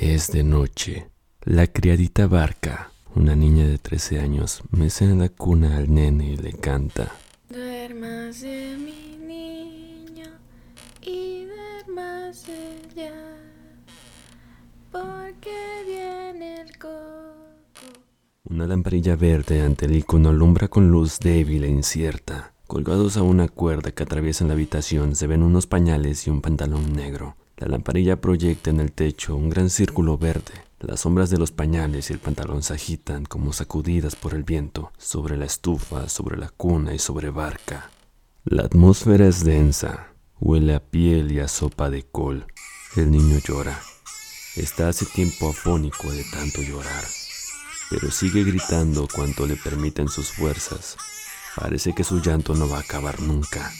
Es de noche. La criadita Barca, una niña de 13 años, mece en la cuna al nene y le canta. Duérmase mi niño y duérmase ya, porque viene el coco. Una lamparilla verde ante el icono alumbra con luz débil e incierta. Colgados a una cuerda que atraviesa la habitación se ven unos pañales y un pantalón negro. La lamparilla proyecta en el techo un gran círculo verde. Las sombras de los pañales y el pantalón se agitan como sacudidas por el viento, sobre la estufa, sobre la cuna y sobre barca. La atmósfera es densa, huele a piel y a sopa de col. El niño llora. Está hace tiempo afónico de tanto llorar, pero sigue gritando cuanto le permiten sus fuerzas. Parece que su llanto no va a acabar nunca.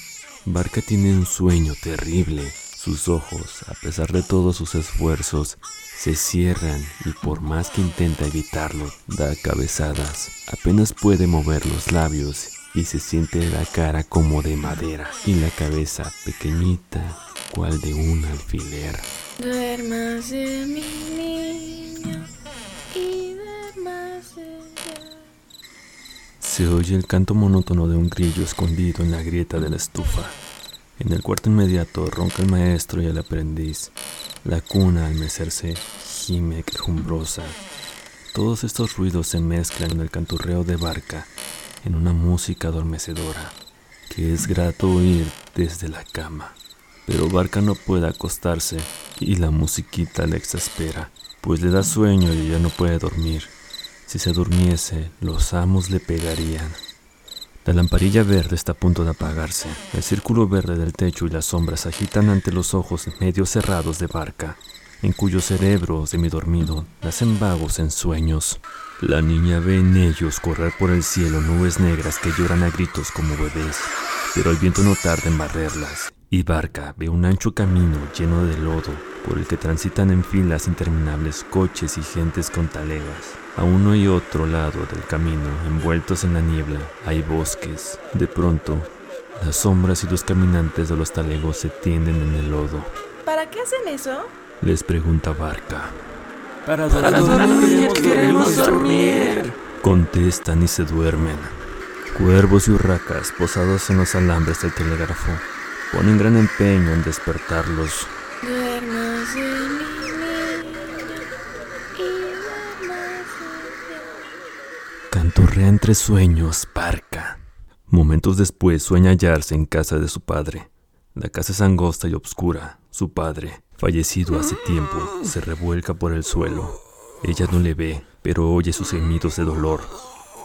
Barca tiene un sueño terrible. Sus ojos, a pesar de todos sus esfuerzos, se cierran y por más que intenta evitarlo, da cabezadas. Apenas puede mover los labios y se siente la cara como de madera y la cabeza pequeñita, cual de un alfiler. Duérmase mi niño y duérmase ya. Se oye el canto monótono de un grillo escondido en la grieta de la estufa. En el cuarto inmediato ronca el maestro y el aprendiz. La cuna al mecerse gime quejumbrosa. Todos estos ruidos se mezclan en el canturreo de barca, en una música adormecedora, que es grato oír desde la cama. Pero Barca no puede acostarse y la musiquita le exaspera, pues le da sueño y ella no puede dormir. Si se durmiese, los amos le pegarían. La lamparilla verde está a punto de apagarse. El círculo verde del techo y las sombras agitan ante los ojos medio cerrados de barca, en cuyo cerebro semidormido nacen vagos ensueños. La niña ve en ellos correr por el cielo nubes negras que lloran a gritos como bebés, pero el viento no tarda en barrerlas, y Barca ve un ancho camino lleno de lodo por el que transitan en filas interminables coches y gentes con talegas. A uno y otro lado del camino, envueltos en la niebla, hay bosques. De pronto, las sombras y los caminantes de los talegos se tienden en el lodo. ¿Para qué hacen eso? Les pregunta Barca. Para dormir, queremos dormir. Contestan y se duermen. Cuervos y urracas posados en los alambres del telégrafo ponen gran empeño en despertarlos. Ya. Cantorrea entre sueños, Barca. Momentos después sueña hallarse en casa de su padre. La casa es angosta y oscura. Su padre, fallecido hace tiempo, se revuelca por el suelo. Ella no le ve, pero oye sus gemidos de dolor.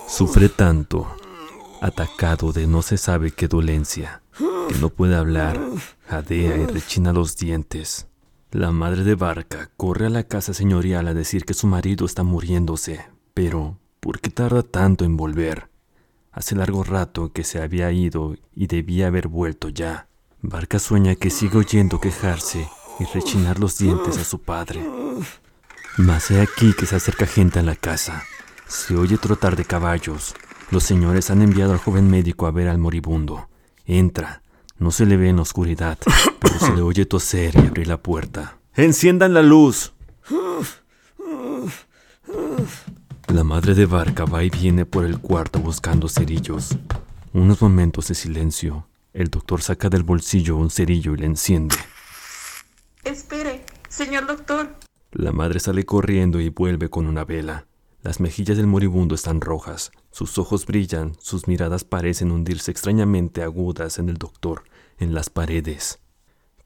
Sufre tanto, atacado de no se sabe qué dolencia, que no puede hablar, jadea y rechina los dientes. La madre de Barca corre a la casa señorial a decir que su marido está muriéndose, pero ¿por qué tarda tanto en volver? Hace largo rato que se había ido y debía haber vuelto ya. Barca sueña que sigue oyendo quejarse y rechinar los dientes a su padre. Mas he aquí que se acerca gente a la casa. Se oye trotar de caballos. Los señores han enviado al joven médico a ver al moribundo. Entra. No se le ve en la oscuridad, pero se le oye toser y abrir la puerta. ¡Enciendan la luz! La madre de Barca va y viene por el cuarto buscando cerillos. Unos momentos de silencio. El doctor saca del bolsillo un cerillo y le enciende. Espere, señor doctor. La madre sale corriendo y vuelve con una vela. Las mejillas del moribundo están rojas, sus ojos brillan, sus miradas parecen hundirse extrañamente agudas en el doctor, en las paredes.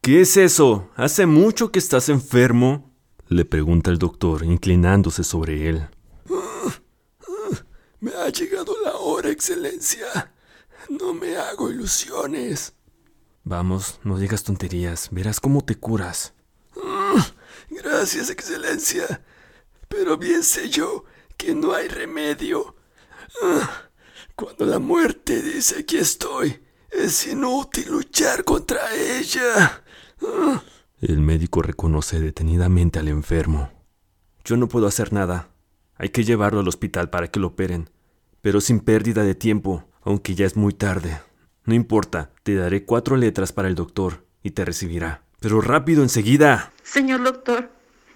¿Qué es eso? ¿Hace mucho que estás enfermo? le pregunta el doctor, inclinándose sobre él. Me ha llegado la hora, Excelencia. No me hago ilusiones. Vamos, no digas tonterías, verás cómo te curas. Gracias, Excelencia. Pero bien sé yo que no hay remedio. Ah, Cuando la muerte dice aquí estoy, es inútil luchar contra ella. Ah, El médico reconoce detenidamente al enfermo. Yo no puedo hacer nada. Hay que llevarlo al hospital para que lo operen, pero sin pérdida de tiempo, aunque ya es muy tarde. No importa, te daré cuatro letras para el doctor y te recibirá. Pero rápido, enseguida. Señor doctor,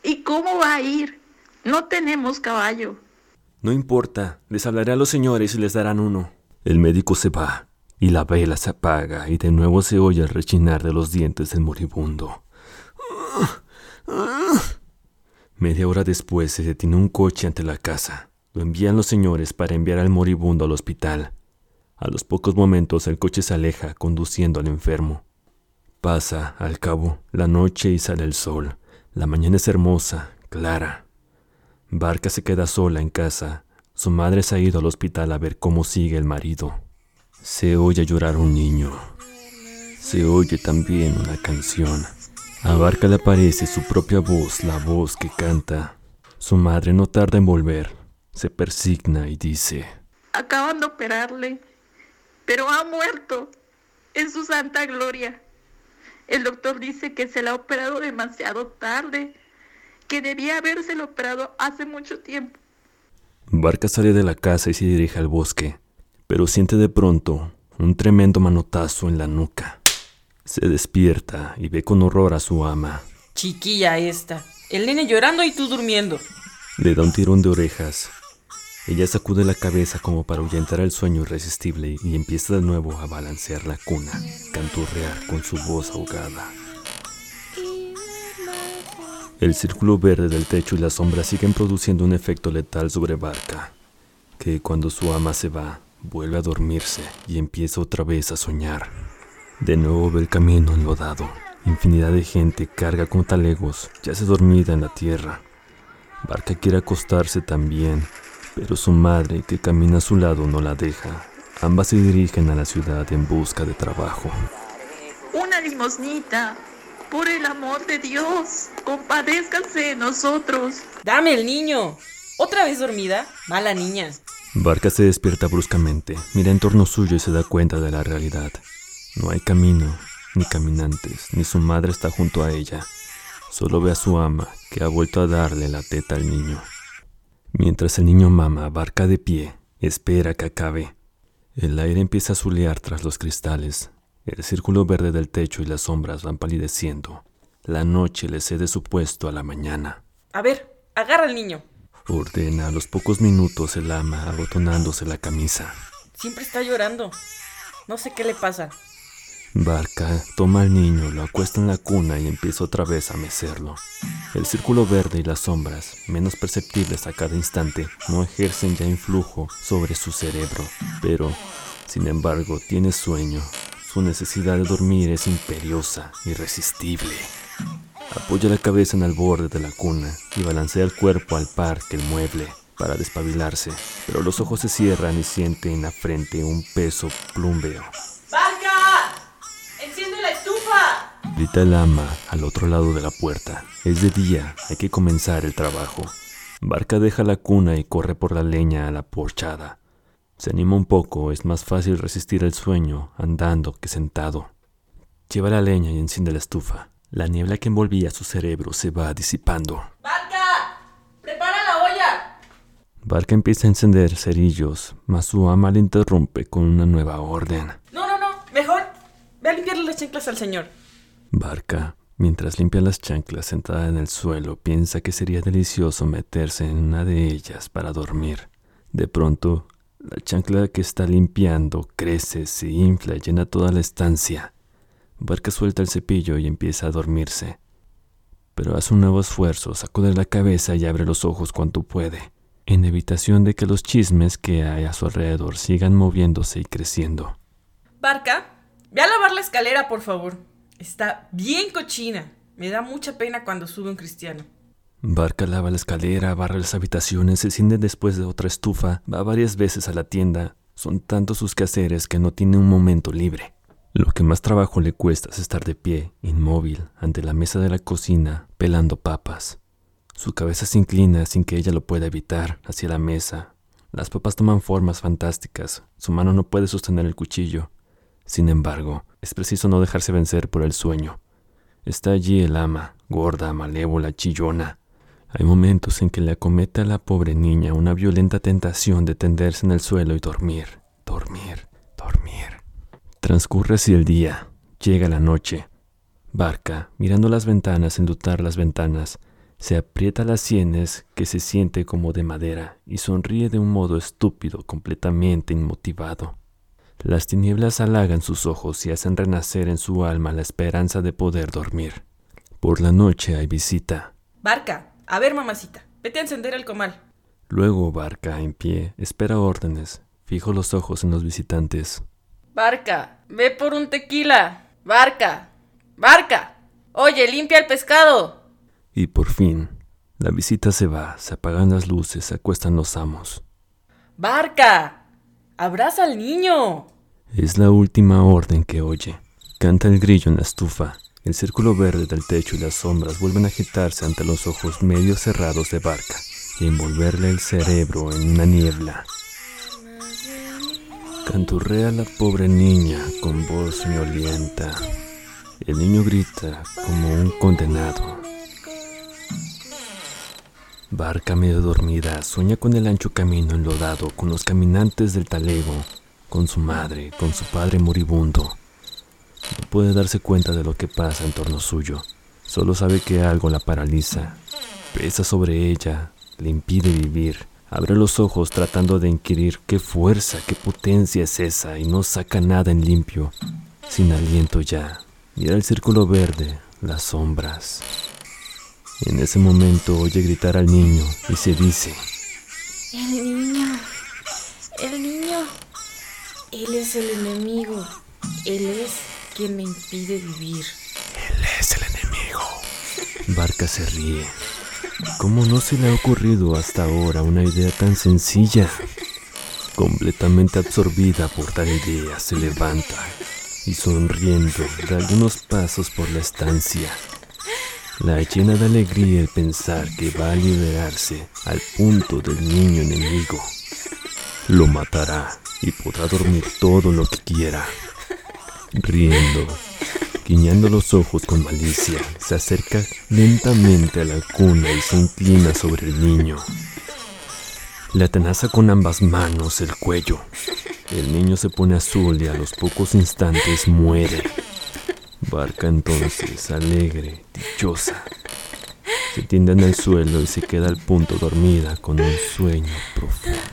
¿Y cómo va a ir? No tenemos caballo. No importa, les hablaré a los señores y les darán uno. El médico se va, y la vela se apaga, y de nuevo se oye el rechinar de los dientes del moribundo. Media hora después se detiene un coche ante la casa. Lo envían los señores para enviar al moribundo al hospital. A los pocos momentos el coche se aleja conduciendo al enfermo. Pasa, al cabo, la noche y sale el sol. La mañana es hermosa, clara. Barca se queda sola en casa. Su madre se ha ido al hospital a ver cómo sigue el marido. Se oye llorar un niño. Se oye también una canción. A Barca le aparece su propia voz, la voz que canta. Su madre no tarda en volver. Se persigna y dice, Acaban de operarle, pero ha muerto en su santa gloria. El doctor dice que se la ha operado demasiado tarde, que debía habérselo operado hace mucho tiempo. Barca sale de la casa y se dirige al bosque, pero siente de pronto un tremendo manotazo en la nuca. Se despierta y ve con horror a su ama. Chiquilla esta. El nene llorando y tú durmiendo. Le da un tirón de orejas. Ella sacude la cabeza como para ahuyentar el sueño irresistible y empieza de nuevo a balancear la cuna, canturrear con su voz ahogada. El círculo verde del techo y la sombra siguen produciendo un efecto letal sobre Barca, que cuando su ama se va, vuelve a dormirse y empieza otra vez a soñar. De nuevo ve el camino enlodado. Infinidad de gente carga con talegos, yace dormida en la tierra. Barca quiere acostarse también, pero su madre, que camina a su lado, no la deja. Ambas se dirigen a la ciudad en busca de trabajo. Una limosnita. Por el amor de Dios, compadézcanse de nosotros. Dame el niño. ¿Otra vez dormida? Mala niña. Barca se despierta bruscamente, mira en torno suyo y se da cuenta de la realidad. No hay camino, ni caminantes, ni su madre está junto a ella. Solo ve a su ama, que ha vuelto a darle la teta al niño. Mientras el niño mama, Barca de pie, espera que acabe. El aire empieza a zulear tras los cristales. El círculo verde del techo y las sombras van palideciendo. La noche le cede su puesto a la mañana. A ver, agarra al niño. Ordena a los pocos minutos el ama abotonándose la camisa. Siempre está llorando. No sé qué le pasa. Barca toma al niño, lo acuesta en la cuna y empieza otra vez a mecerlo. El círculo verde y las sombras, menos perceptibles a cada instante, no ejercen ya influjo sobre su cerebro, pero, sin embargo, tiene sueño. Su necesidad de dormir es imperiosa, irresistible. Apoya la cabeza en el borde de la cuna y balancea el cuerpo al par que el mueble para despabilarse, pero los ojos se cierran y siente en la frente un peso plumbeo. Grita el ama al otro lado de la puerta. Es de día, hay que comenzar el trabajo. Barca deja la cuna y corre por la leña a la porchada. Se anima un poco, es más fácil resistir el sueño andando que sentado. Lleva la leña y enciende la estufa. La niebla que envolvía su cerebro se va disipando. ¡Barca! ¡Prepara la olla! Barca empieza a encender cerillos, mas su ama le interrumpe con una nueva orden. No, no, no. Mejor ve a limpiarle las chanclas al señor. Barca, mientras limpia las chanclas sentada en el suelo, piensa que sería delicioso meterse en una de ellas para dormir. De pronto, la chancla que está limpiando crece, se infla y llena toda la estancia. Barca suelta el cepillo y empieza a dormirse. Pero hace un nuevo esfuerzo, sacude la cabeza y abre los ojos cuanto puede, en evitación de que los chismes que hay a su alrededor sigan moviéndose y creciendo. Barca, ve a lavar la escalera, por favor. Está bien cochina. Me da mucha pena cuando sube un cristiano. Barca lava la escalera, barre las habitaciones, se ciende después de otra estufa, va varias veces a la tienda. Son tantos sus quehaceres que no tiene un momento libre. Lo que más trabajo le cuesta es estar de pie, inmóvil, ante la mesa de la cocina, pelando papas. Su cabeza se inclina sin que ella lo pueda evitar hacia la mesa. Las papas toman formas fantásticas. Su mano no puede sostener el cuchillo. Sin embargo, es preciso no dejarse vencer por el sueño. Está allí el ama, gorda, malévola, chillona. Hay momentos en que le acomete a la pobre niña una violenta tentación de tenderse en el suelo y dormir, dormir, dormir. Transcurre así el día. Llega la noche. Barca, mirando las ventanas, enlutar las ventanas, Se aprieta las sienes que se siente como de madera y sonríe de un modo estúpido, completamente inmotivado. Las tinieblas halagan sus ojos y hacen renacer en su alma la esperanza de poder dormir. Por la noche hay visita. Barca, a ver, mamacita, vete a encender el comal. Luego Barca, en pie, espera órdenes. Fijo los ojos en los visitantes. Barca, ve por un tequila. Barca, barca. Oye, limpia el pescado. Y por fin, la visita se va, se apagan las luces, se acuestan los amos. Barca, abraza al niño. Es la última orden que oye. Canta el grillo en la estufa. El círculo verde del techo y las sombras vuelven a agitarse ante los ojos medio cerrados de Barca y envolverle el cerebro en una niebla. Canturrea la pobre niña con voz soñolienta. El niño grita como un condenado. Barca medio dormida sueña con el ancho camino enlodado, con los caminantes del talego, con su madre, con su padre moribundo. No puede darse cuenta de lo que pasa en torno suyo. Solo sabe que algo la paraliza. Pesa sobre ella, le impide vivir. Abre los ojos tratando de inquirir qué fuerza, qué potencia es esa y no saca nada en limpio. Sin aliento ya. Mira el círculo verde, las sombras. En ese momento oye gritar al niño y se dice, El niño. El niño. Él es el enemigo. Él es quien me impide vivir. Es el enemigo. Barca se ríe. ¿Cómo no se le ha ocurrido hasta ahora una idea tan sencilla? Completamente absorbida por tal idea, se levanta y sonriendo da algunos pasos por la estancia. La llena de alegría el pensar que va a liberarse al punto del niño enemigo. Lo matará y podrá dormir todo lo que quiera. Riendo, guiñando los ojos con malicia, se acerca lentamente a la cuna y se inclina sobre el niño. Le atenaza con ambas manos el cuello. El niño se pone azul y a los pocos instantes muere. Barca entonces, alegre, dichosa, se tiende en el suelo y se queda al punto dormida con un sueño profundo.